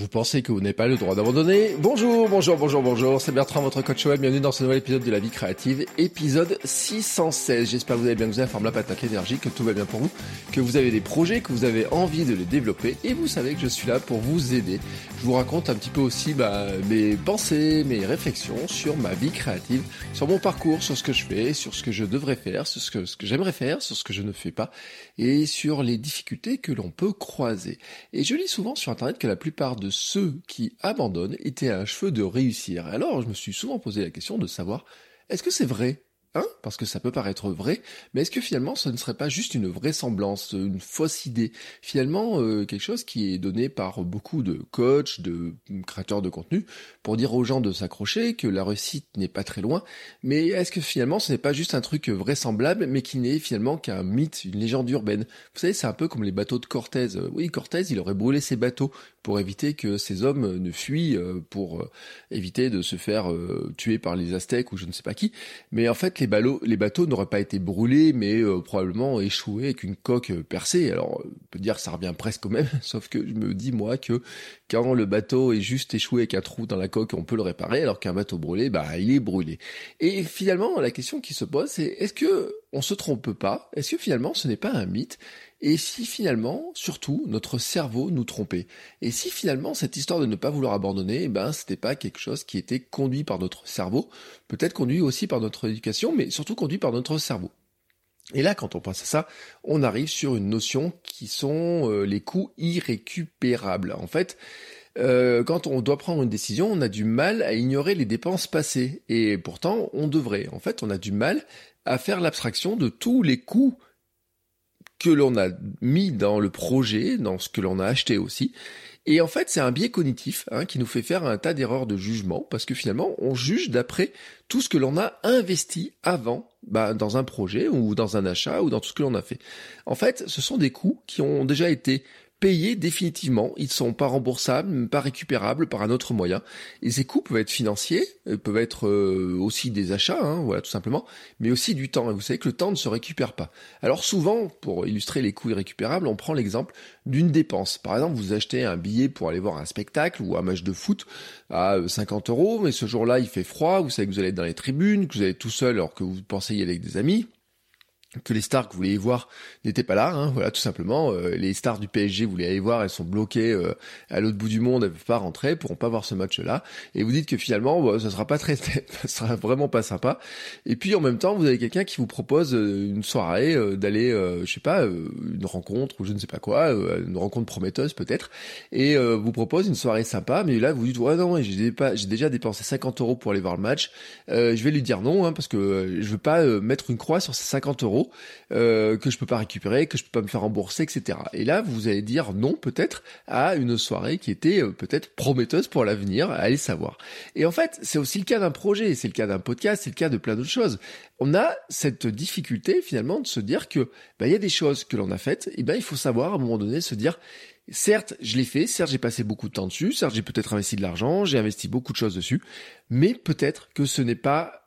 Vous pensez que vous n'avez pas le droit d'abandonner. Bonjour, bonjour, bonjour, bonjour, c'est Bertrand, votre coach web, bienvenue dans ce nouvel épisode de la vie créative, épisode 616. J'espère que vous allez bien, que vous avez forme la patate énergie, que tout va bien pour vous, que vous avez des projets, que vous avez envie de les développer, et vous savez que je suis là pour vous aider. Je vous raconte un petit peu aussi bah, mes pensées, mes réflexions sur ma vie créative, sur mon parcours, sur ce que je fais, sur ce que je devrais faire, sur ce que, ce que j'aimerais faire, sur ce que je ne fais pas, et sur les difficultés que l'on peut croiser. Et je lis souvent sur Internet que la plupart de ceux qui abandonnent étaient à un cheveu de réussir. Alors je me suis souvent posé la question de savoir, est-ce que c'est vrai? Hein Parce que ça peut paraître vrai, mais est-ce que finalement ce ne serait pas juste une vraisemblance, une fausse idée? Finalement, euh, quelque chose qui est donné par beaucoup de coachs, de créateurs de contenu, pour dire aux gens de s'accrocher, que la réussite n'est pas très loin, mais est-ce que finalement ce n'est pas juste un truc vraisemblable, mais qui n'est finalement qu'un mythe, une légende urbaine? Vous savez, c'est un peu comme les bateaux de Cortés. Oui, Cortés, il aurait brûlé ses bateaux pour éviter que ces hommes ne fuient, euh, pour euh, éviter de se faire tuer par les Aztèques ou je ne sais pas qui, mais en fait les, les bateaux n'auraient pas été brûlés, mais euh, probablement échoués avec une coque euh, percée. Alors, on peut dire que ça revient presque au même, sauf que je me dis, moi, que quand le bateau est juste échoué avec un trou dans la coque, on peut le réparer, alors qu'un bateau brûlé, bah, il est brûlé. Et finalement, la question qui se pose, c'est est-ce que on se trompe pas? Est-ce que finalement, ce n'est pas un mythe et si finalement, surtout, notre cerveau nous trompait? Et si finalement cette histoire de ne pas vouloir abandonner, eh ben c'était pas quelque chose qui était conduit par notre cerveau, peut-être conduit aussi par notre éducation, mais surtout conduit par notre cerveau. Et là, quand on pense à ça, on arrive sur une notion qui sont euh, les coûts irrécupérables. En fait, euh, quand on doit prendre une décision, on a du mal à ignorer les dépenses passées. Et pourtant, on devrait. En fait, on a du mal à faire l'abstraction de tous les coûts que l'on a mis dans le projet, dans ce que l'on a acheté aussi. Et en fait, c'est un biais cognitif hein, qui nous fait faire un tas d'erreurs de jugement, parce que finalement, on juge d'après tout ce que l'on a investi avant bah, dans un projet ou dans un achat ou dans tout ce que l'on a fait. En fait, ce sont des coûts qui ont déjà été payés définitivement. Ils sont pas remboursables, pas récupérables par un autre moyen. Et ces coûts peuvent être financiers, euh, peuvent être euh, aussi des achats, hein, voilà tout simplement, mais aussi du temps. Et vous savez que le temps ne se récupère pas. Alors souvent, pour illustrer les coûts irrécupérables, on prend l'exemple d'une dépense. Par exemple, vous achetez un billet pour aller voir un spectacle ou un match de foot à 50 euros, mais ce jour-là il fait froid, vous savez que vous allez être dans les tribunes, que vous allez tout seul alors que vous pensez y aller avec des amis que les stars que vous vouliez voir n'étaient pas là, hein, voilà tout simplement. Euh, les stars du PSG, vous voulez aller voir, elles sont bloquées euh, à l'autre bout du monde, elles peuvent pas rentrer, pourront pas voir ce match-là. Et vous dites que finalement, bah, ça sera pas très, ça sera vraiment pas sympa. Et puis en même temps, vous avez quelqu'un qui vous propose euh, une soirée, d'aller, je sais pas, une rencontre ou je ne sais pas quoi, une rencontre prometteuse peut-être, et vous propose une soirée sympa. Mais là, vous dites ouais non, j'ai j'ai déjà dépensé 50 euros pour aller voir le match. je vais lui dire non, hein, parce que je veux pas mettre une croix sur ces 50 euros euh, que je peux pas récupérer, que je peux pas me faire rembourser, etc. Et là, vous allez dire non peut-être à une soirée qui était euh, peut-être prometteuse pour l'avenir, allez savoir. Et en fait, c'est aussi le cas d'un projet, c'est le cas d'un podcast, c'est le cas de plein d'autres choses. On a cette difficulté finalement de se dire que bah, il y a des choses que l'on a faites, et ben il faut savoir à un moment donné se dire Certes, je l'ai fait, certes j'ai passé beaucoup de temps dessus, certes j'ai peut-être investi de l'argent, j'ai investi beaucoup de choses dessus, mais peut-être que ce n'est pas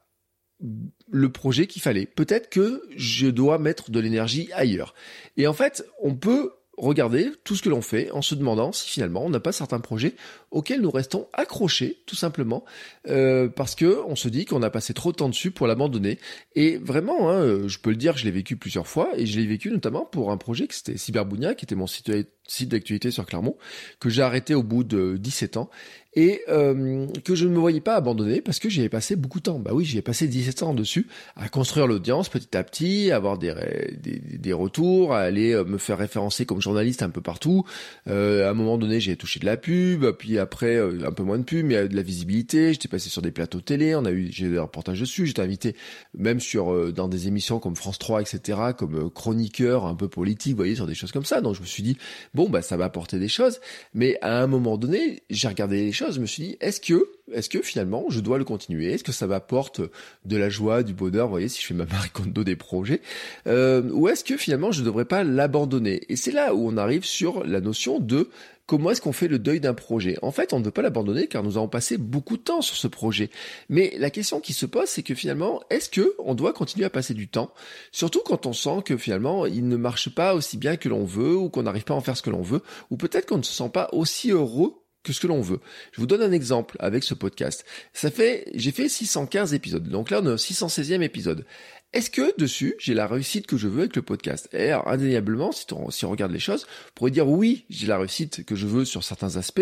le projet qu'il fallait. Peut-être que je dois mettre de l'énergie ailleurs. Et en fait, on peut regarder tout ce que l'on fait en se demandant si finalement on n'a pas certains projets auxquels nous restons accrochés tout simplement euh, parce que on se dit qu'on a passé trop de temps dessus pour l'abandonner et vraiment hein, je peux le dire je l'ai vécu plusieurs fois et je l'ai vécu notamment pour un projet qui c'était Cyberbounia qui était mon site, site d'actualité sur Clermont que j'ai arrêté au bout de 17 ans et euh, que je ne me voyais pas abandonner parce que j'y avais passé beaucoup de temps. Bah oui, j'y ai passé 17 ans dessus à construire l'audience petit à petit, à avoir des, des, des, retours, à aller euh, me faire référencer comme journaliste un peu partout. Euh, à un moment donné, j'ai touché de la pub, puis après euh, un peu moins de pub, mais de la visibilité. J'étais passé sur des plateaux télé, on a eu j'ai eu des reportages dessus. J'étais invité même sur dans des émissions comme France 3, etc., comme chroniqueur un peu politique, vous voyez, sur des choses comme ça. Donc je me suis dit bon bah ça va apporter des choses. Mais à un moment donné, j'ai regardé les choses, je me suis dit est-ce que est-ce que finalement je dois le continuer? Est-ce que ça m'apporte de la joie, du bonheur, vous voyez, si je fais ma Marie Kondo des projets euh, Ou est-ce que finalement je ne devrais pas l'abandonner? Et c'est là où on arrive sur la notion de comment est-ce qu'on fait le deuil d'un projet? En fait, on ne veut pas l'abandonner car nous avons passé beaucoup de temps sur ce projet. Mais la question qui se pose, c'est que finalement, est-ce que on doit continuer à passer du temps? Surtout quand on sent que finalement, il ne marche pas aussi bien que l'on veut ou qu'on n'arrive pas à en faire ce que l'on veut ou peut-être qu'on ne se sent pas aussi heureux que ce que l'on veut. Je vous donne un exemple avec ce podcast. Ça fait, j'ai fait 615 épisodes. Donc là, on est au 616e épisode. Est-ce que dessus, j'ai la réussite que je veux avec le podcast? Et alors, indéniablement, si, on, si on regarde les choses, on pourrait dire oui, j'ai la réussite que je veux sur certains aspects,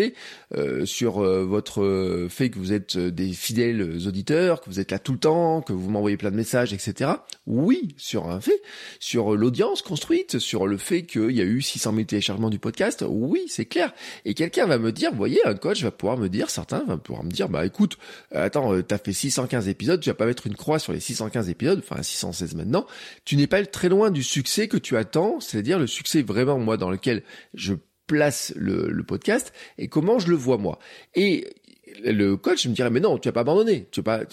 euh, sur euh, votre euh, fait que vous êtes des fidèles auditeurs, que vous êtes là tout le temps, que vous m'envoyez plein de messages, etc. Oui, sur un fait, sur l'audience construite, sur le fait qu'il y a eu 600 000 téléchargements du podcast, oui, c'est clair. Et quelqu'un va me dire, vous voyez, un coach va pouvoir me dire, certains vont pouvoir me dire, bah écoute, attends, t'as fait 615 épisodes, tu vas pas mettre une croix sur les 615 épisodes, enfin 616 maintenant, tu n'es pas très loin du succès que tu attends, c'est-à-dire le succès vraiment moi dans lequel je place le, podcast et comment je le vois moi. Et le coach me dirait mais non, tu vas pas abandonné, tu vas pas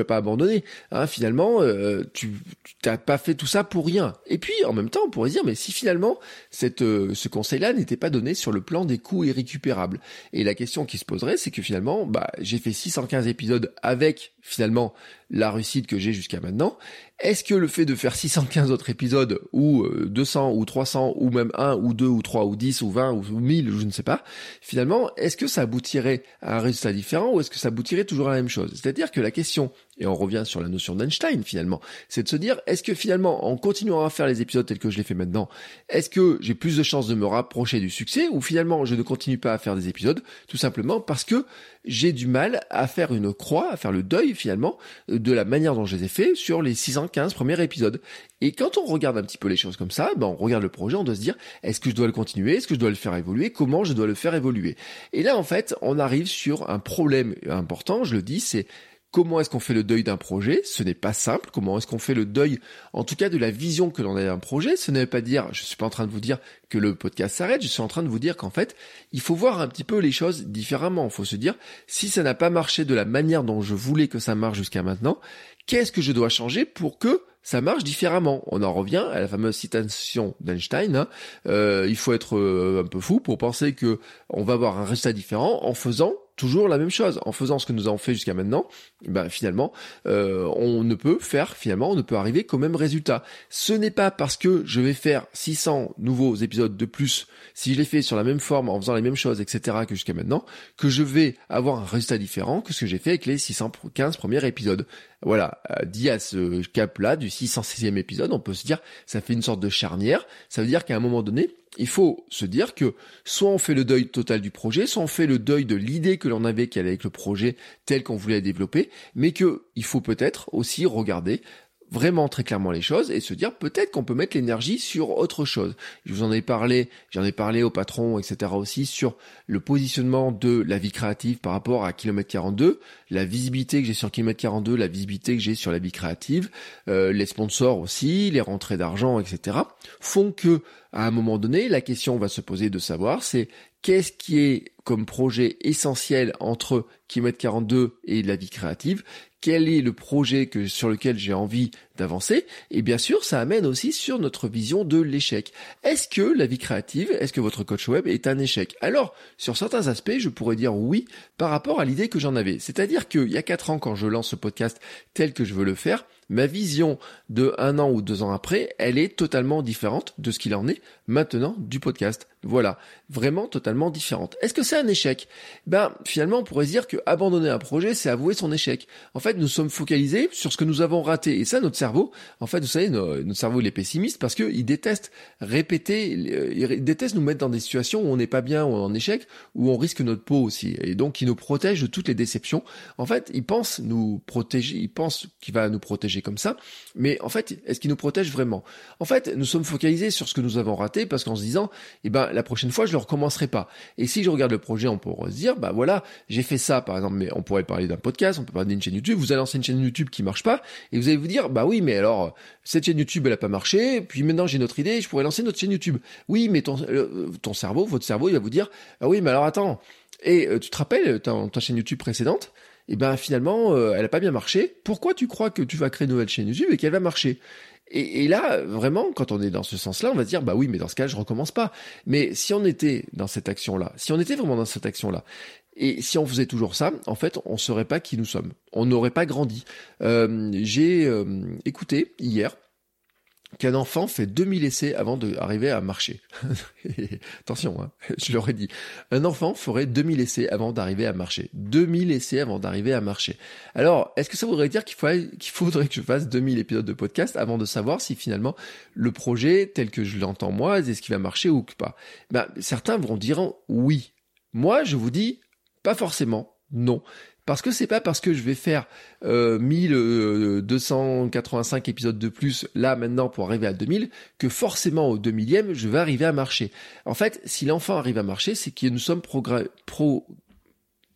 vas pas abandonné. Hein, finalement, euh, tu t'as pas fait tout ça pour rien. Et puis, en même temps, on pourrait dire, mais si finalement, cette, euh, ce conseil-là n'était pas donné sur le plan des coûts irrécupérables. Et la question qui se poserait, c'est que finalement, bah, j'ai fait 615 épisodes avec finalement la réussite que j'ai jusqu'à maintenant. Est-ce que le fait de faire 615 autres épisodes ou 200 euh, ou 300 ou même 1 ou 2 ou 3 ou 10 ou 20 ou 1000, je ne sais pas, finalement, est-ce que ça aboutirait à un résultat différent ou est-ce que ça aboutirait toujours à la même chose? C'est-à-dire que la question, et on revient sur la notion d'Einstein finalement, c'est de se dire, est-ce que finalement, en continuant à faire les épisodes tels que je les fais maintenant, est-ce que j'ai plus de chances de me rapprocher du succès ou finalement je ne continue pas à faire des épisodes tout simplement parce que j'ai du mal à faire une croix, à faire le deuil finalement de la manière dont je les ai fait sur les 615 premiers épisodes. Et quand on regarde un petit peu les choses comme ça, ben on regarde le projet, on doit se dire est-ce que je dois le continuer, est-ce que je dois le faire évoluer, comment je dois le faire évoluer? Et là en fait, on arrive sur un problème important, je le dis, c'est Comment est-ce qu'on fait le deuil d'un projet? Ce n'est pas simple. Comment est-ce qu'on fait le deuil, en tout cas, de la vision que l'on a d'un projet? Ce n'est pas dire, je suis pas en train de vous dire que le podcast s'arrête. Je suis en train de vous dire qu'en fait, il faut voir un petit peu les choses différemment. Il faut se dire, si ça n'a pas marché de la manière dont je voulais que ça marche jusqu'à maintenant, qu'est-ce que je dois changer pour que ça marche différemment? On en revient à la fameuse citation d'Einstein. Hein. Euh, il faut être euh, un peu fou pour penser que on va avoir un résultat différent en faisant toujours la même chose. En faisant ce que nous avons fait jusqu'à maintenant, ben finalement, euh, on ne peut faire, finalement, on ne peut arriver qu'au même résultat. Ce n'est pas parce que je vais faire 600 nouveaux épisodes de plus, si je les fais sur la même forme, en faisant les mêmes choses, etc., que jusqu'à maintenant, que je vais avoir un résultat différent que ce que j'ai fait avec les 615 premiers épisodes. Voilà, euh, dit à ce cap-là, du 616e épisode, on peut se dire, ça fait une sorte de charnière, ça veut dire qu'à un moment donné, il faut se dire que soit on fait le deuil total du projet, soit on fait le deuil de l'idée que l'on avait allait avec le projet tel qu'on voulait développer, mais que il faut peut-être aussi regarder vraiment très clairement les choses et se dire peut-être qu'on peut mettre l'énergie sur autre chose. Je vous en ai parlé, j'en ai parlé au patron, etc. aussi sur le positionnement de la vie créative par rapport à kilomètre 42, la visibilité que j'ai sur kilomètre 42, la visibilité que j'ai sur la vie créative, euh, les sponsors aussi, les rentrées d'argent, etc. font que à un moment donné, la question va se poser de savoir c'est qu'est-ce qui est comme projet essentiel entre kilomètre 42 et la vie créative quel est le projet sur lequel j'ai envie d'avancer. Et bien sûr, ça amène aussi sur notre vision de l'échec. Est-ce que la vie créative, est-ce que votre coach web est un échec? Alors, sur certains aspects, je pourrais dire oui par rapport à l'idée que j'en avais. C'est-à-dire qu'il y a quatre ans, quand je lance ce podcast tel que je veux le faire, ma vision de un an ou deux ans après, elle est totalement différente de ce qu'il en est maintenant du podcast. Voilà, vraiment totalement différente. Est-ce que c'est un échec? Ben finalement, on pourrait dire que abandonner un projet, c'est avouer son échec. En fait, nous sommes focalisés sur ce que nous avons raté, et ça, notre cerveau, en fait, vous savez, notre cerveau il est pessimiste parce qu'il déteste répéter, il déteste nous mettre dans des situations où on n'est pas bien, ou on est en échec, où on risque notre peau aussi, et donc il nous protège de toutes les déceptions. En fait, il pense nous protéger, il pense qu'il va nous protéger comme ça, mais en fait, est-ce qu'il nous protège vraiment? En fait, nous sommes focalisés sur ce que nous avons raté parce qu'en se disant, eh ben la prochaine fois, je le recommencerai pas. Et si je regarde le projet, on pourrait se dire, bah voilà, j'ai fait ça, par exemple, mais on pourrait parler d'un podcast, on peut parler d'une chaîne YouTube. Vous allez lancer une chaîne YouTube qui marche pas, et vous allez vous dire, bah oui, mais alors cette chaîne YouTube, elle a pas marché, puis maintenant j'ai une autre idée, je pourrais lancer notre chaîne YouTube. Oui, mais ton, euh, ton cerveau, votre cerveau, il va vous dire, ah oui, mais alors attends, et euh, tu te rappelles ta, chaîne YouTube précédente et ben finalement, euh, elle a pas bien marché. Pourquoi tu crois que tu vas créer une nouvelle chaîne YouTube et qu'elle va marcher? Et, là, vraiment, quand on est dans ce sens-là, on va dire, bah oui, mais dans ce cas, je recommence pas. Mais si on était dans cette action-là, si on était vraiment dans cette action-là, et si on faisait toujours ça, en fait, on serait pas qui nous sommes. On n'aurait pas grandi. Euh, J'ai euh, écouté hier qu'un enfant fait 2000 essais avant d'arriver à marcher. Attention, hein, je l'aurais dit. Un enfant ferait 2000 essais avant d'arriver à marcher. 2000 essais avant d'arriver à marcher. Alors, est-ce que ça voudrait dire qu'il faudrait que je fasse 2000 épisodes de podcast avant de savoir si finalement le projet tel que je l'entends moi, est-ce qu'il va marcher ou pas? Ben, Certains vont dire oui. Moi, je vous dis pas forcément. Non. Parce que c'est pas parce que je vais faire euh, 1285 euh, épisodes de plus là maintenant pour arriver à 2000 que forcément au 2000e je vais arriver à marcher. En fait, si l'enfant arrive à marcher, c'est que nous sommes pro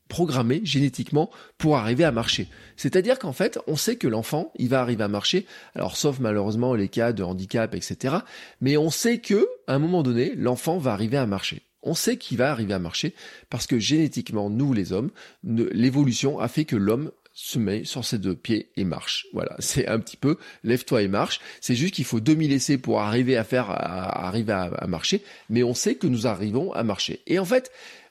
programmés génétiquement pour arriver à marcher. C'est-à-dire qu'en fait, on sait que l'enfant, il va arriver à marcher, alors sauf malheureusement les cas de handicap, etc. Mais on sait que, à un moment donné, l'enfant va arriver à marcher on sait qu'il va arriver à marcher parce que génétiquement, nous les hommes, l'évolution a fait que l'homme se met sur ses deux pieds et marche. Voilà, c'est un petit peu lève-toi et marche. C'est juste qu'il faut 2000 essais pour arriver à faire, arriver à marcher, mais on sait que nous arrivons à marcher. Et en fait,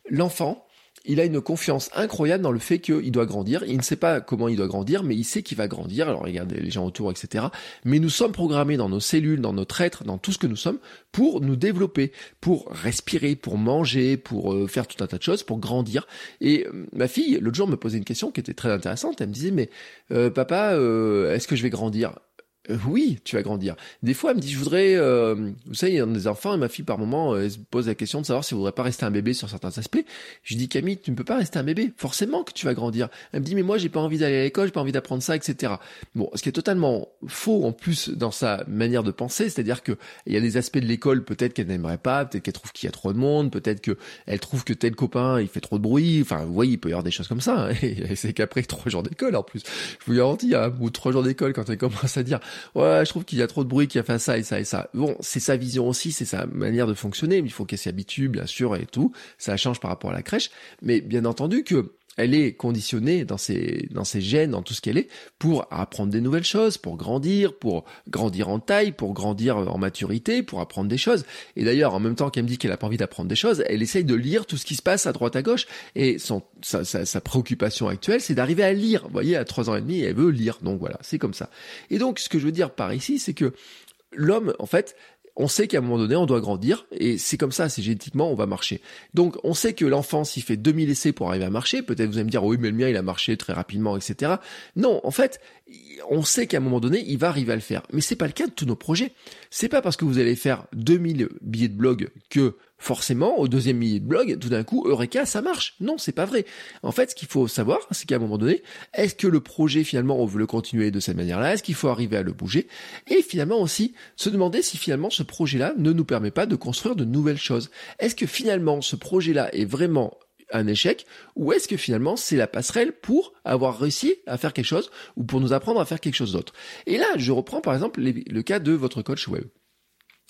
l'enfant, il a une confiance incroyable dans le fait qu'il doit grandir. Il ne sait pas comment il doit grandir, mais il sait qu'il va grandir. Alors regardez les gens autour, etc. Mais nous sommes programmés dans nos cellules, dans notre être, dans tout ce que nous sommes, pour nous développer, pour respirer, pour manger, pour euh, faire tout un tas de choses, pour grandir. Et euh, ma fille, l'autre jour, me posait une question qui était très intéressante. Elle me disait, mais euh, papa, est-ce que je vais grandir? Euh, oui, tu vas grandir. Des fois, elle me dit, je voudrais, euh, vous savez, il y a des enfants, et ma fille, par moment, euh, elle se pose la question de savoir si elle voudrait pas rester un bébé sur certains aspects. Je dis, Camille, tu ne peux pas rester un bébé. Forcément que tu vas grandir. Elle me dit, mais moi, j'ai pas envie d'aller à l'école, j'ai pas envie d'apprendre ça, etc. Bon, ce qui est totalement faux, en plus, dans sa manière de penser, c'est-à-dire que il y a des aspects de l'école, peut-être qu'elle n'aimerait pas, peut-être qu'elle trouve qu'il y a trop de monde, peut-être qu'elle trouve que tel copain, il fait trop de bruit. Enfin, vous voyez, il peut y avoir des choses comme ça. Hein. Et c'est qu'après trois jours d'école, en plus, je vous garantis, hein, ou trois jours d'école, quand elle commence à dire, ouais, je trouve qu'il il y a trop de bruit, qui a fait ça et ça et ça. Bon, c'est sa vision aussi, c'est sa manière de fonctionner, mais il faut qu'elle s'y habitue, bien sûr, et tout. Ça change par rapport à la crèche. Mais bien entendu que elle est conditionnée dans ses, dans ses gènes, dans tout ce qu'elle est, pour apprendre des nouvelles choses, pour grandir, pour grandir en taille, pour grandir en maturité, pour apprendre des choses. Et d'ailleurs, en même temps qu'elle me dit qu'elle a pas envie d'apprendre des choses, elle essaye de lire tout ce qui se passe à droite à gauche. Et son, sa, sa, sa préoccupation actuelle, c'est d'arriver à lire. Vous voyez, à trois ans et demi, elle veut lire. Donc voilà, c'est comme ça. Et donc, ce que je veux dire par ici, c'est que l'homme, en fait, on sait qu'à un moment donné, on doit grandir, et c'est comme ça, c'est génétiquement, on va marcher. Donc, on sait que l'enfant, s'il fait 2000 essais pour arriver à marcher, peut-être vous allez me dire, oui, mais le mien, il a marché très rapidement, etc. Non, en fait, on sait qu'à un moment donné, il va arriver à le faire. Mais c'est pas le cas de tous nos projets. C'est pas parce que vous allez faire 2000 billets de blog que forcément, au deuxième millier de blog, tout d'un coup, Eureka, ça marche. Non, c'est pas vrai. En fait, ce qu'il faut savoir, c'est qu'à un moment donné, est-ce que le projet, finalement, on veut le continuer de cette manière-là? Est-ce qu'il faut arriver à le bouger? Et finalement aussi, se demander si finalement ce projet-là ne nous permet pas de construire de nouvelles choses. Est-ce que finalement, ce projet-là est vraiment un échec? Ou est-ce que finalement c'est la passerelle pour avoir réussi à faire quelque chose ou pour nous apprendre à faire quelque chose d'autre? Et là, je reprends par exemple le cas de votre coach web.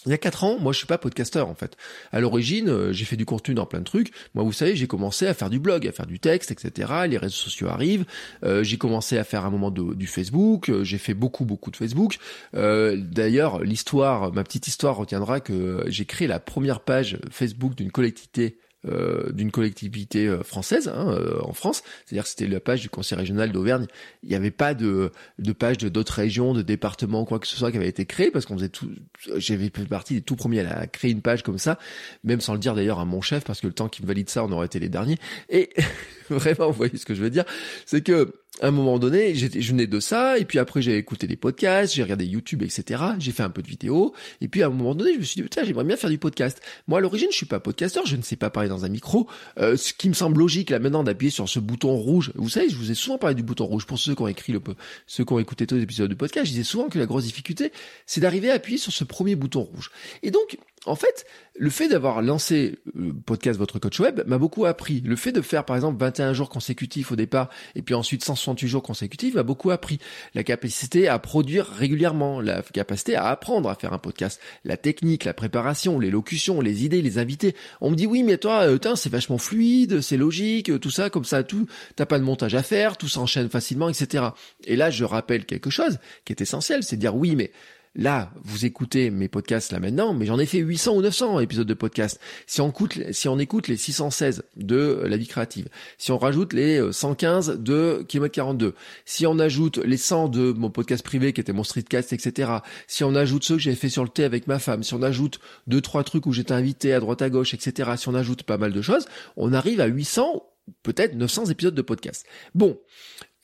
Il y a quatre ans, moi je suis pas podcasteur en fait. À l'origine, euh, j'ai fait du contenu dans plein de trucs. Moi, vous savez, j'ai commencé à faire du blog, à faire du texte, etc. Les réseaux sociaux arrivent. Euh, j'ai commencé à faire un moment de, du Facebook. Euh, j'ai fait beaucoup, beaucoup de Facebook. D'ailleurs, l'histoire, ma petite histoire retiendra que j'ai créé la première page Facebook d'une collectivité euh, d'une collectivité euh, française hein, euh, en France, c'est-à-dire c'était la page du conseil régional d'Auvergne. Il n'y avait pas de, de page de d'autres régions, de départements, quoi que ce soit qui avait été créé parce qu'on faisait tout. J'avais fait partie des tout premiers à créer une page comme ça, même sans le dire d'ailleurs à mon chef parce que le temps qu'il me valide ça, on aurait été les derniers. Et vraiment, vous voyez ce que je veux dire, c'est que un moment donné, je venais de ça, et puis après j'ai écouté des podcasts, j'ai regardé YouTube, etc. J'ai fait un peu de vidéos, et puis à un moment donné, je me suis dit, putain, j'aimerais bien faire du podcast. Moi, à l'origine, je suis pas podcasteur, je ne sais pas parler dans un micro. Euh, ce qui me semble logique, là, maintenant, d'appuyer sur ce bouton rouge. Vous savez, je vous ai souvent parlé du bouton rouge. Pour ceux qui ont écrit le, ceux qui ont écouté tous les épisodes du podcast, je disais souvent que la grosse difficulté, c'est d'arriver à appuyer sur ce premier bouton rouge. Et donc, en fait, le fait d'avoir lancé le podcast Votre Coach Web m'a beaucoup appris. Le fait de faire par exemple 21 jours consécutifs au départ et puis ensuite 168 jours consécutifs m'a beaucoup appris. La capacité à produire régulièrement, la capacité à apprendre à faire un podcast, la technique, la préparation, l'élocution, les idées, les invités. On me dit oui mais toi, euh, c'est vachement fluide, c'est logique, tout ça, comme ça, tout, t'as pas de montage à faire, tout s'enchaîne facilement, etc. Et là, je rappelle quelque chose qui est essentiel, c'est dire oui mais Là, vous écoutez mes podcasts là maintenant, mais j'en ai fait 800 ou 900 épisodes de podcast. Si on écoute, les 616 de La Vie Créative, si on rajoute les 115 de Kilomètre 42, si on ajoute les 100 de mon podcast privé qui était mon streetcast, etc., si on ajoute ceux que j'avais fait sur le thé avec ma femme, si on ajoute deux, trois trucs où j'étais invité à droite à gauche, etc., si on ajoute pas mal de choses, on arrive à 800 peut-être 900 épisodes de podcast. Bon,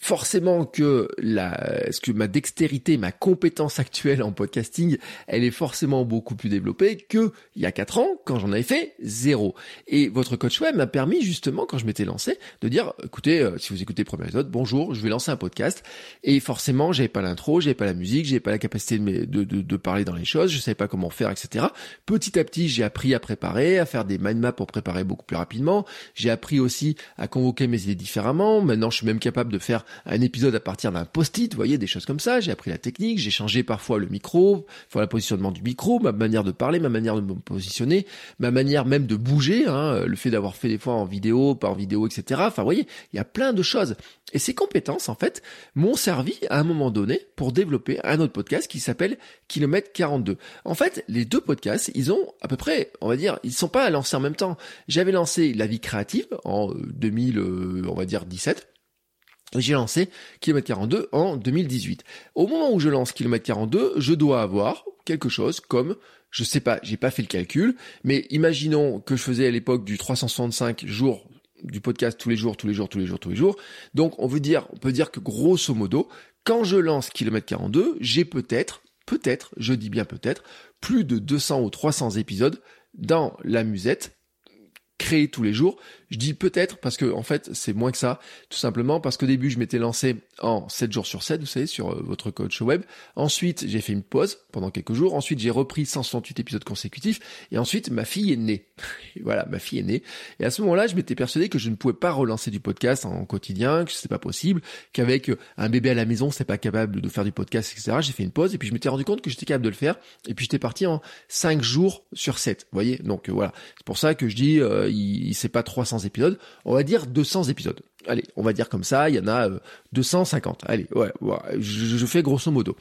forcément que la, ce que ma dextérité, ma compétence actuelle en podcasting, elle est forcément beaucoup plus développée que il y a quatre ans quand j'en avais fait zéro. Et votre coach web m'a permis justement quand je m'étais lancé de dire, écoutez, euh, si vous écoutez le premier épisode, bonjour, je vais lancer un podcast. Et forcément, j'avais pas l'intro, j'avais pas la musique, j'avais pas la capacité de, de, de, parler dans les choses, je savais pas comment faire, etc. Petit à petit, j'ai appris à préparer, à faire des mind maps pour préparer beaucoup plus rapidement. J'ai appris aussi à convoquer mes idées différemment. Maintenant, je suis même capable de faire un épisode à partir d'un post-it, vous voyez, des choses comme ça. J'ai appris la technique, j'ai changé parfois le micro, enfin le positionnement du micro, ma manière de parler, ma manière de me positionner, ma manière même de bouger, hein, le fait d'avoir fait des fois en vidéo, en vidéo, etc. Enfin, vous voyez, il y a plein de choses. Et ces compétences, en fait, m'ont servi à un moment donné pour développer un autre podcast qui s'appelle Kilomètre 42. En fait, les deux podcasts, ils ont à peu près, on va dire, ils sont pas lancés en même temps. J'avais lancé La vie créative en 2000, euh, on va dire 17 j'ai lancé Kilomètre 42 en 2018. Au moment où je lance Kilomètre 42, je dois avoir quelque chose comme, je sais pas, j'ai pas fait le calcul, mais imaginons que je faisais à l'époque du 365 jours du podcast tous les jours, tous les jours, tous les jours, tous les jours. Donc on veut dire, on peut dire que grosso modo, quand je lance Kilomètre 42, j'ai peut-être, peut-être, je dis bien peut-être, plus de 200 ou 300 épisodes dans la musette créés tous les jours je dis peut-être parce que en fait c'est moins que ça, tout simplement parce qu'au début je m'étais lancé en 7 jours sur 7, vous savez, sur euh, votre coach web. Ensuite j'ai fait une pause pendant quelques jours. Ensuite j'ai repris 168 épisodes consécutifs. Et ensuite ma fille est née. voilà, ma fille est née. Et à ce moment-là je m'étais persuadé que je ne pouvais pas relancer du podcast en quotidien, que c'est pas possible, qu'avec euh, un bébé à la maison c'est pas capable de faire du podcast, etc. J'ai fait une pause et puis je m'étais rendu compte que j'étais capable de le faire. Et puis j'étais parti en 5 jours sur 7. Vous voyez, donc euh, voilà. C'est pour ça que je dis il, il c'est pas 300 épisodes, on va dire 200 épisodes. Allez, on va dire comme ça, il y en a 250. Euh, Allez, ouais, je, fais grosso modo.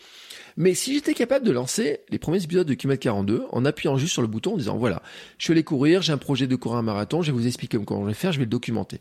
Mais si j'étais capable de lancer les premiers épisodes de Kimet 42 en appuyant juste sur le bouton en disant voilà, je suis allé courir, j'ai un projet de courir un marathon, je vais vous expliquer comment je vais faire, je vais le documenter.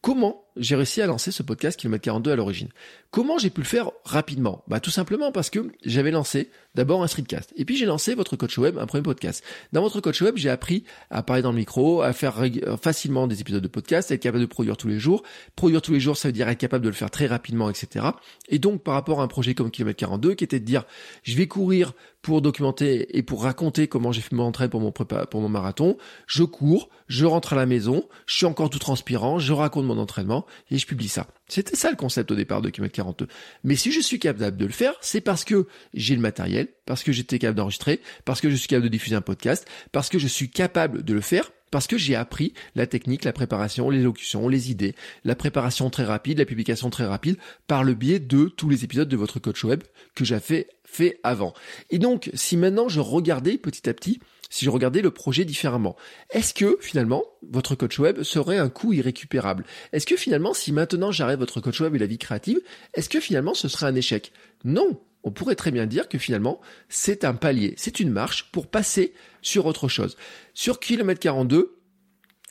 Comment j'ai réussi à lancer ce podcast Kilomètre 42 à l'origine Comment j'ai pu le faire rapidement? Bah tout simplement parce que j'avais lancé d'abord un streetcast et puis j'ai lancé votre coach web, un premier podcast. Dans votre coach web, j'ai appris à parler dans le micro, à faire facilement des épisodes de podcast, être capable de produire tous les jours. Produire tous les jours, ça veut dire être capable de le faire très rapidement, etc. Et donc par rapport à un projet comme Kilomètre 42 qui était de dire je vais courir pour documenter et pour raconter comment j'ai fait mon entraîne pour mon marathon, je cours, je rentre à la maison, je suis encore tout transpirant, je raconte mon entraînement et je publie ça. C'était ça le concept au départ de Kilomètre 42. Mais si je suis capable de le faire, c'est parce que j'ai le matériel, parce que j'étais capable d'enregistrer, parce que je suis capable de diffuser un podcast, parce que je suis capable de le faire, parce que j'ai appris la technique, la préparation, l'élocution, les idées, la préparation très rapide, la publication très rapide, par le biais de tous les épisodes de votre coach web que j'avais fait avant. Et donc, si maintenant je regardais petit à petit si je regardais le projet différemment. Est-ce que finalement votre coach web serait un coût irrécupérable? Est-ce que finalement si maintenant j'arrête votre coach web et la vie créative, est-ce que finalement ce serait un échec? Non, on pourrait très bien dire que finalement c'est un palier, c'est une marche pour passer sur autre chose. Sur kilomètre 42,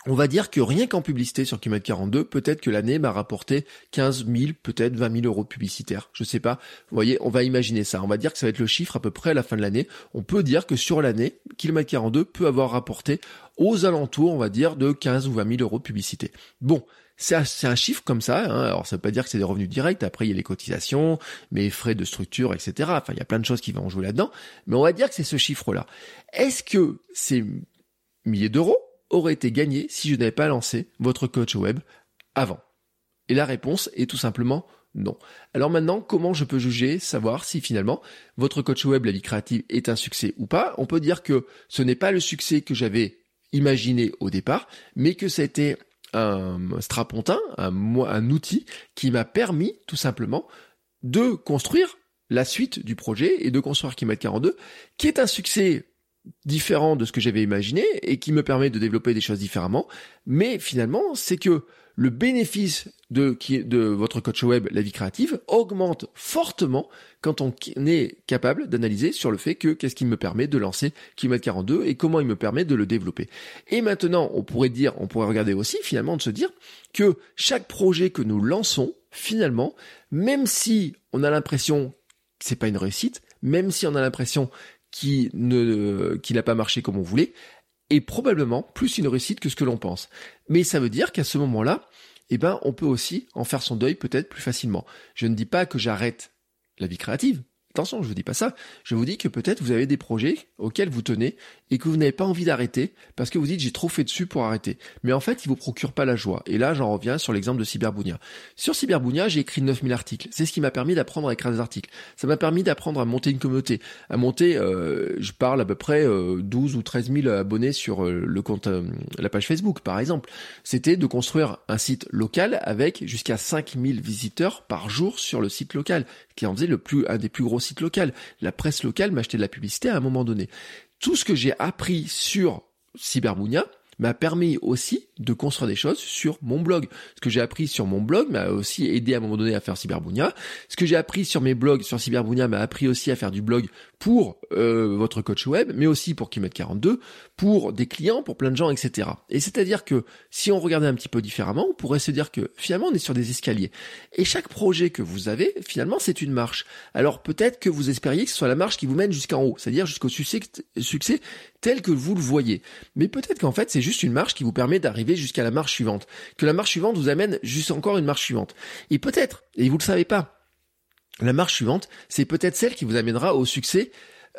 on va dire que rien qu'en publicité sur Kilomètre 42, peut-être que l'année m'a rapporté 15 000, peut-être 20 000 euros publicitaires. Je sais pas. Vous voyez, on va imaginer ça. On va dire que ça va être le chiffre à peu près à la fin de l'année. On peut dire que sur l'année, Kilomètre 42 peut avoir rapporté aux alentours, on va dire, de 15 ou 20 000 euros publicité. Bon. C'est un, chiffre comme ça. Hein. Alors ça veut pas dire que c'est des revenus directs. Après il y a les cotisations, mes frais de structure, etc. Enfin il y a plein de choses qui vont jouer là-dedans. Mais on va dire que c'est ce chiffre-là. Est-ce que ces milliers d'euros aurait été gagné si je n'avais pas lancé votre coach web avant Et la réponse est tout simplement Non. Alors maintenant, comment je peux juger, savoir si finalement votre coach web, la vie créative, est un succès ou pas? On peut dire que ce n'est pas le succès que j'avais imaginé au départ, mais que c'était un strapontin, un, un outil qui m'a permis tout simplement de construire la suite du projet et de construire Kilomètre 42, qui est un succès différent de ce que j'avais imaginé et qui me permet de développer des choses différemment. Mais finalement, c'est que le bénéfice de, votre coach web, la vie créative, augmente fortement quand on est capable d'analyser sur le fait que qu'est-ce qui me permet de lancer Kilomètre 42 et comment il me permet de le développer. Et maintenant, on pourrait dire, on pourrait regarder aussi finalement de se dire que chaque projet que nous lançons, finalement, même si on a l'impression que c'est pas une réussite, même si on a l'impression qu'il ne, qu'il n'a pas marché comme on voulait, est probablement plus une réussite que ce que l'on pense. Mais ça veut dire qu'à ce moment-là, eh ben, on peut aussi en faire son deuil peut-être plus facilement. Je ne dis pas que j'arrête la vie créative. Attention, je vous dis pas ça. Je vous dis que peut-être vous avez des projets auxquels vous tenez et que vous n'avez pas envie d'arrêter parce que vous dites j'ai trop fait dessus pour arrêter. Mais en fait, il vous procure pas la joie. Et là, j'en reviens sur l'exemple de Cyberbounia. Sur Cyberbounia, j'ai écrit 9000 articles. C'est ce qui m'a permis d'apprendre à écrire des articles. Ça m'a permis d'apprendre à monter une communauté, à monter, euh, je parle à peu près euh, 12 ou 13 000 abonnés sur euh, le compte, euh, la page Facebook, par exemple. C'était de construire un site local avec jusqu'à 5000 visiteurs par jour sur le site local, qui en faisait le plus, un des plus gros sites La presse locale m'achetait de la publicité à un moment donné. Tout ce que j'ai appris sur Cyberbounia m'a permis aussi de construire des choses sur mon blog. Ce que j'ai appris sur mon blog m'a aussi aidé à un moment donné à faire Cyberbounia. Ce que j'ai appris sur mes blogs sur Cyberbounia m'a appris aussi à faire du blog pour euh, votre coach web, mais aussi pour Kimet 42, pour des clients, pour plein de gens, etc. Et c'est-à-dire que si on regardait un petit peu différemment, on pourrait se dire que finalement on est sur des escaliers. Et chaque projet que vous avez, finalement, c'est une marche. Alors peut-être que vous espériez que ce soit la marche qui vous mène jusqu'en haut, c'est-à-dire jusqu'au succès, succès tel que vous le voyez. Mais peut-être qu'en fait c'est juste une marche qui vous permet d'arriver jusqu'à la marche suivante. Que la marche suivante vous amène juste encore une marche suivante. Et peut-être, et vous le savez pas, la marche suivante, c'est peut-être celle qui vous amènera au succès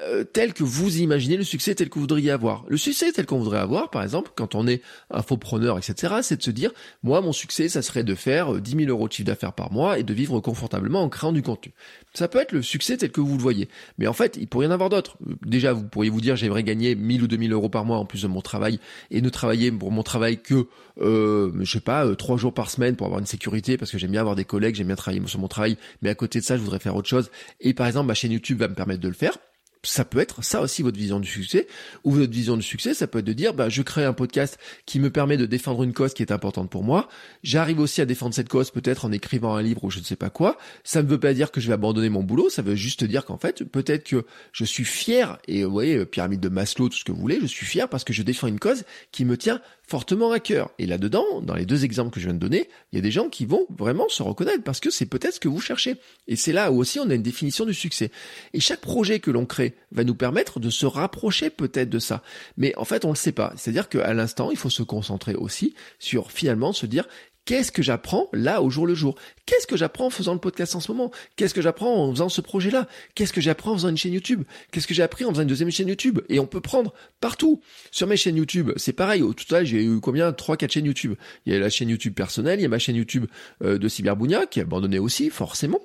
euh, tel que vous imaginez le succès tel que vous voudriez avoir. Le succès tel qu'on voudrait avoir, par exemple, quand on est infopreneur, etc., c'est de se dire, moi, mon succès, ça serait de faire 10 euh, 000 euros de chiffre d'affaires par mois et de vivre confortablement en créant du contenu. Ça peut être le succès tel que vous le voyez. Mais en fait, il pourrait y en avoir d'autres. Déjà, vous pourriez vous dire, j'aimerais gagner 1000 ou 2000 euros par mois en plus de mon travail et ne travailler pour mon travail que, euh, je sais pas, euh, trois jours par semaine pour avoir une sécurité parce que j'aime bien avoir des collègues, j'aime bien travailler sur mon travail. Mais à côté de ça, je voudrais faire autre chose. Et par exemple, ma chaîne YouTube va me permettre de le faire ça peut être ça aussi votre vision du succès. Ou votre vision du succès ça peut être de dire bah je crée un podcast qui me permet de défendre une cause qui est importante pour moi. J'arrive aussi à défendre cette cause peut-être en écrivant un livre ou je ne sais pas quoi. Ça ne veut pas dire que je vais abandonner mon boulot. Ça veut juste dire qu'en fait peut-être que je suis fier. Et vous voyez pyramide de Maslow tout ce que vous voulez je suis fier parce que je défends une cause qui me tient fortement à cœur. Et là-dedans, dans les deux exemples que je viens de donner, il y a des gens qui vont vraiment se reconnaître parce que c'est peut-être ce que vous cherchez. Et c'est là où aussi on a une définition du succès. Et chaque projet que l'on crée va nous permettre de se rapprocher peut-être de ça. Mais en fait, on ne le sait pas. C'est-à-dire qu'à l'instant, il faut se concentrer aussi sur finalement se dire Qu'est-ce que j'apprends là au jour le jour? Qu'est-ce que j'apprends en faisant le podcast en ce moment? Qu'est-ce que j'apprends en faisant ce projet-là? Qu'est-ce que j'apprends en faisant une chaîne YouTube? Qu'est-ce que j'ai appris en faisant une deuxième chaîne YouTube? Et on peut prendre partout. Sur mes chaînes YouTube, c'est pareil. Au total, j'ai eu combien? Trois, quatre chaînes YouTube. Il y a la chaîne YouTube personnelle, il y a ma chaîne YouTube euh, de Cyberbounia qui est abandonnée aussi, forcément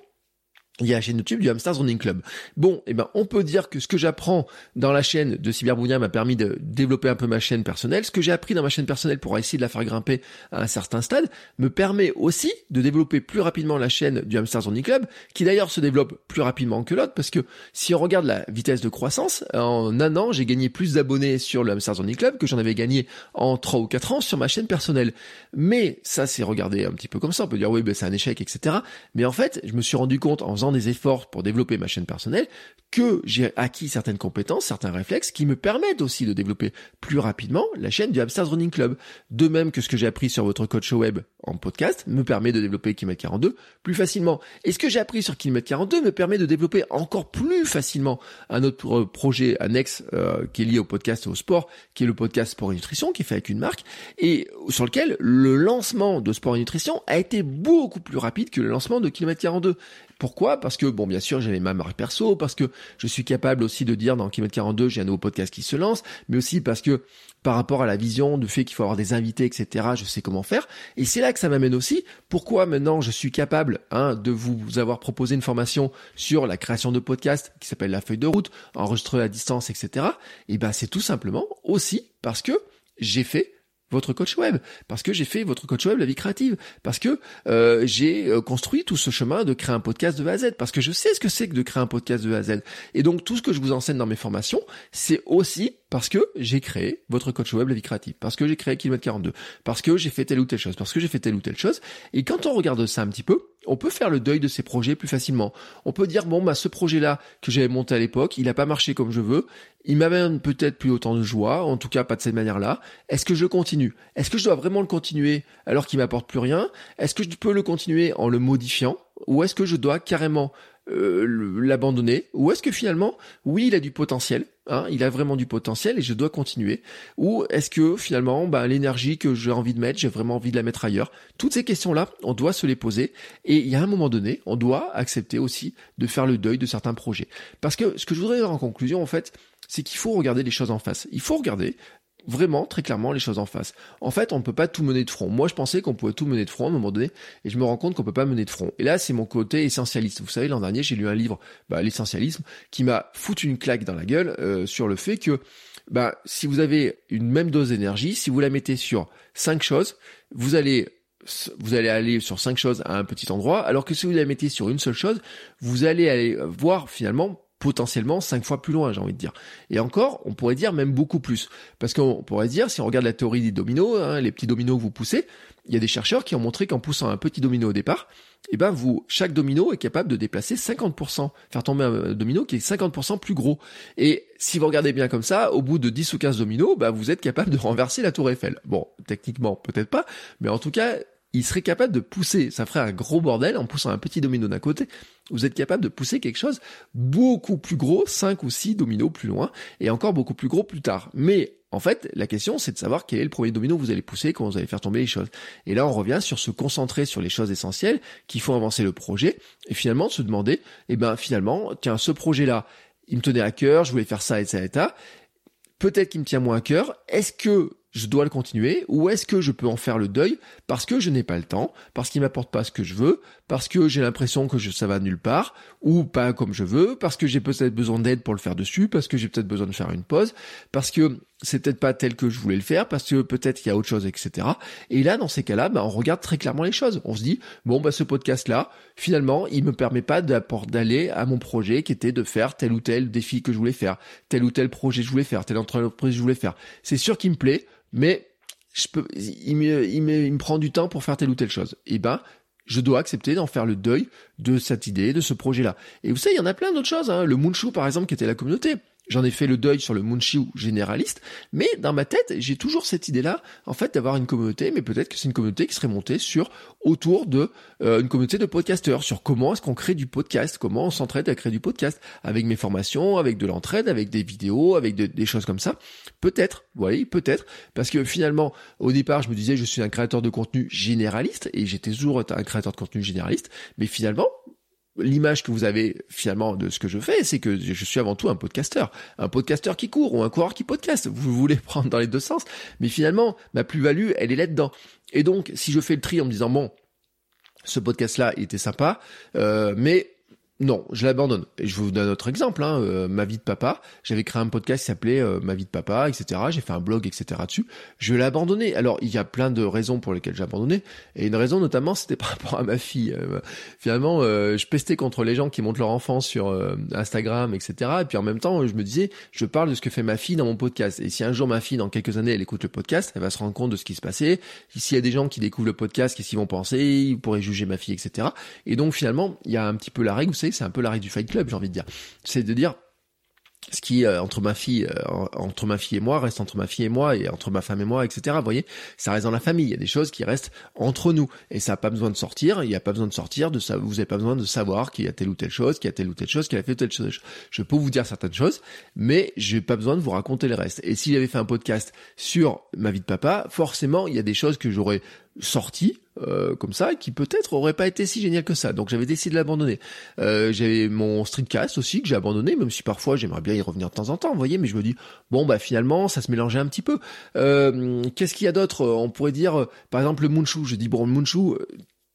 il y a la chaîne YouTube du Hamsters Running Club. Bon, eh ben, on peut dire que ce que j'apprends dans la chaîne de Cyberbounia m'a permis de développer un peu ma chaîne personnelle. Ce que j'ai appris dans ma chaîne personnelle pour essayer de la faire grimper à un certain stade me permet aussi de développer plus rapidement la chaîne du Hamsters Running Club, qui d'ailleurs se développe plus rapidement que l'autre, parce que si on regarde la vitesse de croissance, en un an, j'ai gagné plus d'abonnés sur le Hamsters Running Club que j'en avais gagné en trois ou quatre ans sur ma chaîne personnelle. Mais ça, c'est regarder un petit peu comme ça. On peut dire oui, ben, c'est un échec, etc. Mais en fait, je me suis rendu compte en des efforts pour développer ma chaîne personnelle, que j'ai acquis certaines compétences, certains réflexes qui me permettent aussi de développer plus rapidement la chaîne du Hamsters Running Club. De même que ce que j'ai appris sur votre coach web en podcast me permet de développer Kilomètre 42 plus facilement. Et ce que j'ai appris sur Kilomètre 42 me permet de développer encore plus facilement un autre projet annexe euh, qui est lié au podcast et au sport, qui est le podcast Sport et Nutrition, qui fait avec une marque, et sur lequel le lancement de Sport et Nutrition a été beaucoup plus rapide que le lancement de Kilomètre 42. Pourquoi? Parce que, bon, bien sûr, j'ai ma marque perso, parce que je suis capable aussi de dire dans Kilomètre 42, j'ai un nouveau podcast qui se lance, mais aussi parce que par rapport à la vision du fait qu'il faut avoir des invités, etc., je sais comment faire. Et c'est là que ça m'amène aussi. Pourquoi maintenant je suis capable hein, de vous avoir proposé une formation sur la création de podcasts qui s'appelle la feuille de route, enregistrer à distance, etc. Et ben c'est tout simplement aussi parce que j'ai fait votre coach web, parce que j'ai fait votre coach web la vie créative, parce que euh, j'ai euh, construit tout ce chemin de créer un podcast de A à Z, parce que je sais ce que c'est que de créer un podcast de A à Z. Et donc tout ce que je vous enseigne dans mes formations, c'est aussi parce que j'ai créé votre coach web la vie créative, parce que j'ai créé Kilomètre 42, parce que j'ai fait telle ou telle chose, parce que j'ai fait telle ou telle chose. Et quand on regarde ça un petit peu, on peut faire le deuil de ces projets plus facilement. On peut dire bon bah ce projet-là que j'avais monté à l'époque, il n'a pas marché comme je veux, il m'amène peut-être plus autant de joie, en tout cas pas de cette manière-là. Est-ce que je continue? Est-ce que je dois vraiment le continuer alors qu'il m'apporte plus rien? Est-ce que je peux le continuer en le modifiant? Ou est-ce que je dois carrément euh, l'abandonner Ou est-ce que finalement, oui, il a du potentiel, hein, il a vraiment du potentiel et je dois continuer Ou est-ce que finalement, bah, l'énergie que j'ai envie de mettre, j'ai vraiment envie de la mettre ailleurs? Toutes ces questions-là, on doit se les poser et il y a un moment donné, on doit accepter aussi de faire le deuil de certains projets. Parce que ce que je voudrais dire en conclusion, en fait, c'est qu'il faut regarder les choses en face. Il faut regarder vraiment très clairement les choses en face. En fait, on ne peut pas tout mener de front. Moi, je pensais qu'on pouvait tout mener de front à un moment donné, et je me rends compte qu'on peut pas mener de front. Et là, c'est mon côté essentialiste. Vous savez, l'an dernier, j'ai lu un livre, bah, l'essentialisme, qui m'a foutu une claque dans la gueule euh, sur le fait que, bah, si vous avez une même dose d'énergie, si vous la mettez sur cinq choses, vous allez vous allez aller sur cinq choses à un petit endroit, alors que si vous la mettez sur une seule chose, vous allez aller voir finalement potentiellement cinq fois plus loin, j'ai envie de dire. Et encore, on pourrait dire même beaucoup plus. Parce qu'on pourrait dire, si on regarde la théorie des dominos, hein, les petits dominos que vous poussez, il y a des chercheurs qui ont montré qu'en poussant un petit domino au départ, eh ben vous, chaque domino est capable de déplacer 50%, faire tomber un domino qui est 50% plus gros. Et si vous regardez bien comme ça, au bout de 10 ou 15 dominos, bah vous êtes capable de renverser la tour Eiffel. Bon, techniquement peut-être pas, mais en tout cas, il serait capable de pousser, ça ferait un gros bordel en poussant un petit domino d'un côté, vous êtes capable de pousser quelque chose beaucoup plus gros, 5 ou 6 dominos plus loin, et encore beaucoup plus gros plus tard. Mais en fait, la question, c'est de savoir quel est le premier domino que vous allez pousser quand vous allez faire tomber les choses. Et là, on revient sur se concentrer sur les choses essentielles qui font avancer le projet, et finalement de se demander, eh ben finalement, tiens, ce projet-là, il me tenait à cœur, je voulais faire ça et ça et ça. Peut-être qu'il me tient moins à cœur. Est-ce que je dois le continuer ou est-ce que je peux en faire le deuil parce que je n'ai pas le temps, parce qu'il m'apporte pas ce que je veux, parce que j'ai l'impression que ça va nulle part ou pas comme je veux, parce que j'ai peut-être besoin d'aide pour le faire dessus, parce que j'ai peut-être besoin de faire une pause, parce que c'est peut-être pas tel que je voulais le faire, parce que peut-être qu'il y a autre chose, etc. Et là, dans ces cas-là, bah, on regarde très clairement les choses. On se dit, bon, bah, ce podcast-là, finalement, il me permet pas d'aller à mon projet qui était de faire tel ou tel défi que je voulais faire, tel ou tel projet que je voulais faire, telle entreprise que je voulais faire. C'est sûr qu'il me plaît, mais je peux, il me prend du temps pour faire telle ou telle chose. Et eh ben, je dois accepter d'en faire le deuil de cette idée, de ce projet-là. Et vous savez, il y en a plein d'autres choses. Hein. Le Moonshoe, par exemple, qui était la communauté. J'en ai fait le deuil sur le Moonshoe généraliste, mais dans ma tête, j'ai toujours cette idée-là, en fait, d'avoir une communauté, mais peut-être que c'est une communauté qui serait montée sur autour de euh, une communauté de podcasteurs, sur comment est-ce qu'on crée du podcast, comment on s'entraide à créer du podcast, avec mes formations, avec de l'entraide, avec des vidéos, avec des choses comme ça. Peut-être, vous voyez, peut-être, parce que finalement, au départ, je me disais, je suis un créateur de contenu généraliste, et j'étais toujours un créateur de contenu généraliste, mais finalement, l'image que vous avez finalement de ce que je fais, c'est que je suis avant tout un podcasteur, un podcasteur qui court ou un coureur qui podcast. Vous voulez prendre dans les deux sens, mais finalement ma plus-value, elle est là-dedans. Et donc, si je fais le tri en me disant bon, ce podcast-là, était sympa, euh, mais non, je l'abandonne. Et je vous donne un autre exemple, hein, euh, ma vie de papa. J'avais créé un podcast qui s'appelait euh, Ma vie de papa, etc. J'ai fait un blog, etc. dessus. Je l'ai abandonné. Alors, il y a plein de raisons pour lesquelles j'ai abandonné. Et une raison notamment, c'était par rapport à ma fille. Euh, finalement, je pestais contre les gens qui montent leur enfant sur Instagram, etc. Et puis en même temps, je me disais, je parle de ce que fait ma fille dans mon podcast. Et si un jour ma fille, dans quelques années, elle écoute le podcast, elle va se rendre compte de ce qui se passait. S'il y a des gens qui découvrent le podcast, qu'est-ce qu'ils vont penser? Ils pourraient juger ma fille, etc. Et donc finalement, il y a un petit peu la règle, vous c'est un peu l'arrêt du Fight Club, j'ai envie de dire. C'est de dire, ce qui euh, entre ma fille euh, entre ma fille et moi reste entre ma fille et moi et entre ma femme et moi etc vous voyez ça reste dans la famille. Il y a des choses qui restent entre nous. Et ça n'a pas besoin de sortir. Il n'y a pas besoin de sortir de ça vous n'avez pas besoin de savoir qu'il y a telle ou telle chose qu'il y a telle ou telle chose qu'il a fait telle chose. Je peux vous dire certaines choses mais j'ai pas besoin de vous raconter le reste. Et s'il avait fait un podcast sur ma vie de papa forcément il y a des choses que j'aurais sorti euh, comme ça qui peut-être aurait pas été si génial que ça. Donc j'avais décidé de l'abandonner. Euh, j'avais mon streetcast aussi que j'ai abandonné, même si parfois j'aimerais bien y revenir de temps en temps, vous voyez. Mais je me dis bon bah finalement ça se mélangeait un petit peu. Euh, Qu'est-ce qu'il y a d'autre? On pourrait dire par exemple le Munchu. Je dis bon le Munchu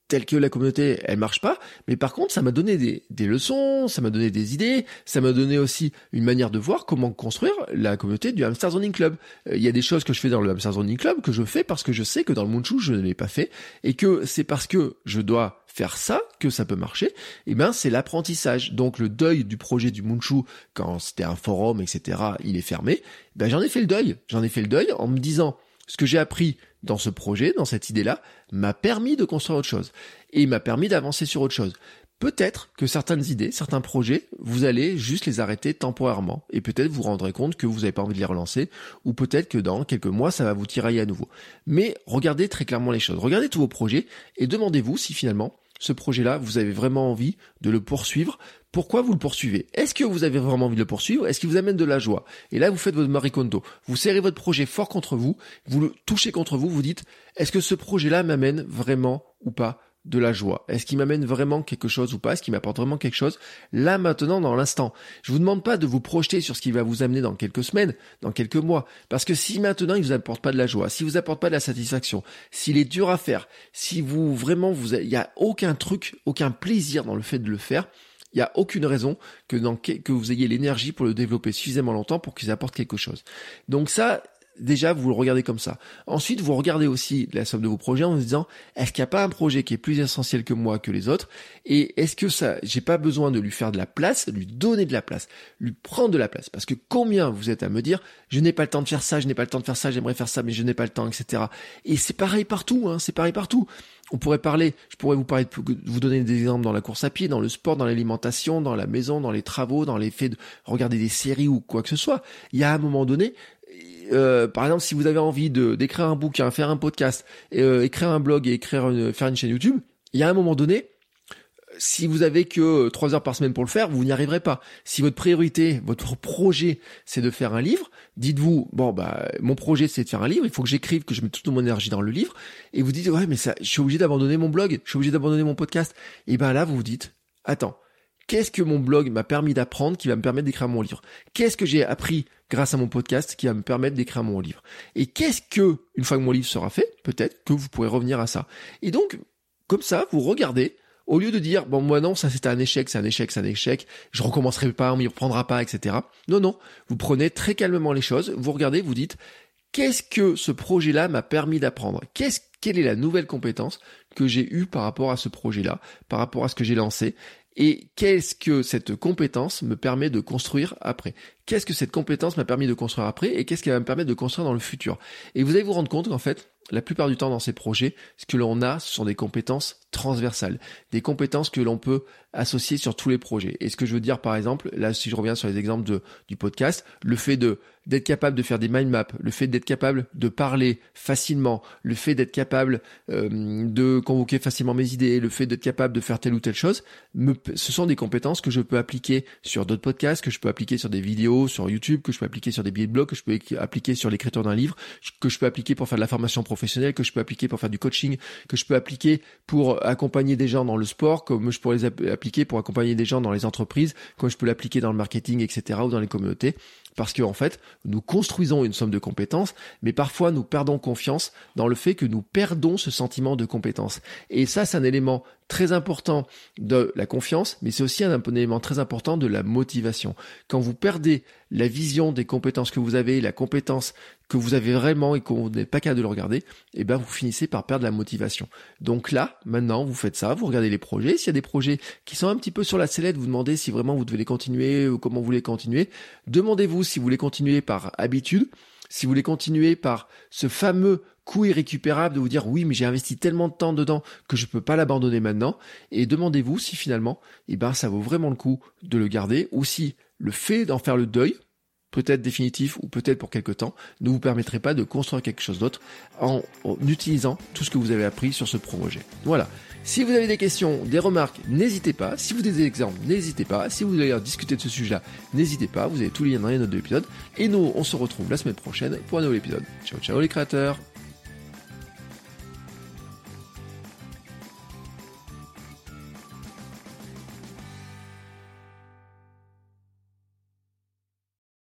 tel que la communauté, elle marche pas. Mais par contre, ça m'a donné des, des, leçons, ça m'a donné des idées, ça m'a donné aussi une manière de voir comment construire la communauté du Hamster Zoning Club. Euh, il y a des choses que je fais dans le Hamster Zoning Club que je fais parce que je sais que dans le Munchu, je ne l'ai pas fait et que c'est parce que je dois faire ça que ça peut marcher. Et eh ben, c'est l'apprentissage. Donc, le deuil du projet du Munchu, quand c'était un forum, etc., il est fermé. Ben, j'en ai fait le deuil. J'en ai fait le deuil en me disant, ce que j'ai appris dans ce projet, dans cette idée-là, m'a permis de construire autre chose. Et m'a permis d'avancer sur autre chose. Peut-être que certaines idées, certains projets, vous allez juste les arrêter temporairement. Et peut-être vous rendrez compte que vous n'avez pas envie de les relancer. Ou peut-être que dans quelques mois, ça va vous tirailler à nouveau. Mais regardez très clairement les choses. Regardez tous vos projets et demandez-vous si finalement, ce projet-là, vous avez vraiment envie de le poursuivre. Pourquoi vous le poursuivez? Est-ce que vous avez vraiment envie de le poursuivre? Est-ce qu'il vous amène de la joie? Et là, vous faites votre Marie Vous serrez votre projet fort contre vous, vous le touchez contre vous, vous dites, est-ce que ce projet-là m'amène vraiment ou pas de la joie Est-ce qu'il m'amène vraiment quelque chose ou pas? Est-ce qu'il m'apporte vraiment quelque chose? Là, maintenant, dans l'instant. Je vous demande pas de vous projeter sur ce qui va vous amener dans quelques semaines, dans quelques mois. Parce que si maintenant il vous apporte pas de la joie, si vous apporte pas de la satisfaction, s'il est dur à faire, si vous vraiment vous, il y a aucun truc, aucun plaisir dans le fait de le faire, il n'y a aucune raison que, que vous ayez l'énergie pour le développer suffisamment longtemps pour qu'il apporte quelque chose. Donc ça, déjà vous le regardez comme ça. Ensuite, vous regardez aussi la somme de vos projets en vous disant est-ce qu'il n'y a pas un projet qui est plus essentiel que moi que les autres? Et est-ce que ça j'ai pas besoin de lui faire de la place, lui donner de la place, lui prendre de la place? Parce que combien vous êtes à me dire je n'ai pas le temps de faire ça, je n'ai pas le temps de faire ça, j'aimerais faire ça mais je n'ai pas le temps, etc. Et c'est pareil partout, hein, c'est pareil partout. On pourrait parler, je pourrais vous parler, de, vous donner des exemples dans la course à pied, dans le sport, dans l'alimentation, dans la maison, dans les travaux, dans les faits de regarder des séries ou quoi que ce soit. Il y a un moment donné, euh, par exemple, si vous avez envie de d'écrire un bouquin, faire un podcast, euh, écrire un blog et écrire une, faire une chaîne YouTube, il y a un moment donné, si vous avez que trois heures par semaine pour le faire, vous n'y arriverez pas. Si votre priorité, votre projet, c'est de faire un livre, dites-vous, bon, bah, mon projet, c'est de faire un livre, il faut que j'écrive, que je mette toute mon énergie dans le livre, et vous dites, ouais, mais ça, je suis obligé d'abandonner mon blog, je suis obligé d'abandonner mon podcast. Et ben là, vous vous dites, attends, qu'est-ce que mon blog m'a permis d'apprendre qui va me permettre d'écrire mon livre? Qu'est-ce que j'ai appris grâce à mon podcast qui va me permettre d'écrire mon livre? Et qu'est-ce que, une fois que mon livre sera fait, peut-être que vous pourrez revenir à ça? Et donc, comme ça, vous regardez, au lieu de dire, bon, moi non, ça c'était un échec, c'est un échec, c'est un échec, je recommencerai pas, on m'y reprendra pas, etc. Non, non, vous prenez très calmement les choses, vous regardez, vous dites, qu'est-ce que ce projet-là m'a permis d'apprendre? Qu'est-ce quelle est la nouvelle compétence que j'ai eue par rapport à ce projet-là, par rapport à ce que j'ai lancé? Et qu'est-ce que cette compétence me permet de construire après? Qu'est-ce que cette compétence m'a permis de construire après et qu'est-ce qu'elle va me permettre de construire dans le futur? Et vous allez vous rendre compte qu'en fait, la plupart du temps dans ces projets, ce que l'on a, ce sont des compétences transversales, des compétences que l'on peut associer sur tous les projets. Et ce que je veux dire par exemple, là si je reviens sur les exemples de, du podcast, le fait d'être capable de faire des mind maps, le fait d'être capable de parler facilement, le fait d'être capable euh, de convoquer facilement mes idées, le fait d'être capable de faire telle ou telle chose, me, ce sont des compétences que je peux appliquer sur d'autres podcasts, que je peux appliquer sur des vidéos, sur YouTube, que je peux appliquer sur des billets de blog, que je peux appliquer sur l'écriture d'un livre, que je peux appliquer pour faire de la formation professionnelle, que je peux appliquer pour faire du coaching, que je peux appliquer pour accompagner des gens dans le sport, comme je pourrais les appliquer pour accompagner des gens dans les entreprises, comme je peux l'appliquer dans le marketing, etc. ou dans les communautés parce qu'en en fait, nous construisons une somme de compétences, mais parfois nous perdons confiance dans le fait que nous perdons ce sentiment de compétence. Et ça, c'est un élément très important de la confiance, mais c'est aussi un, élément très important de la motivation. Quand vous perdez la vision des compétences que vous avez, la compétence que vous avez vraiment et qu'on n'est pas capable de le regarder, eh ben vous finissez par perdre la motivation. Donc là, maintenant, vous faites ça, vous regardez les projets. S'il y a des projets qui sont un petit peu sur la sellette, vous demandez si vraiment vous devez les continuer ou comment vous voulez continuer. Demandez-vous si vous voulez continuer par habitude, si vous voulez continuer par ce fameux coût irrécupérable de vous dire oui mais j'ai investi tellement de temps dedans que je peux pas l'abandonner maintenant et demandez-vous si finalement eh ben ça vaut vraiment le coup de le garder ou si le fait d'en faire le deuil peut-être définitif ou peut-être pour quelque temps, ne vous permettrait pas de construire quelque chose d'autre en, utilisant tout ce que vous avez appris sur ce projet. Voilà. Si vous avez des questions, des remarques, n'hésitez pas. Si vous avez des exemples, n'hésitez pas. Si vous voulez discuter de ce sujet-là, n'hésitez pas. Vous avez tous les liens dans les notes de l'épisode. Et nous, on se retrouve la semaine prochaine pour un nouvel épisode. Ciao, ciao les créateurs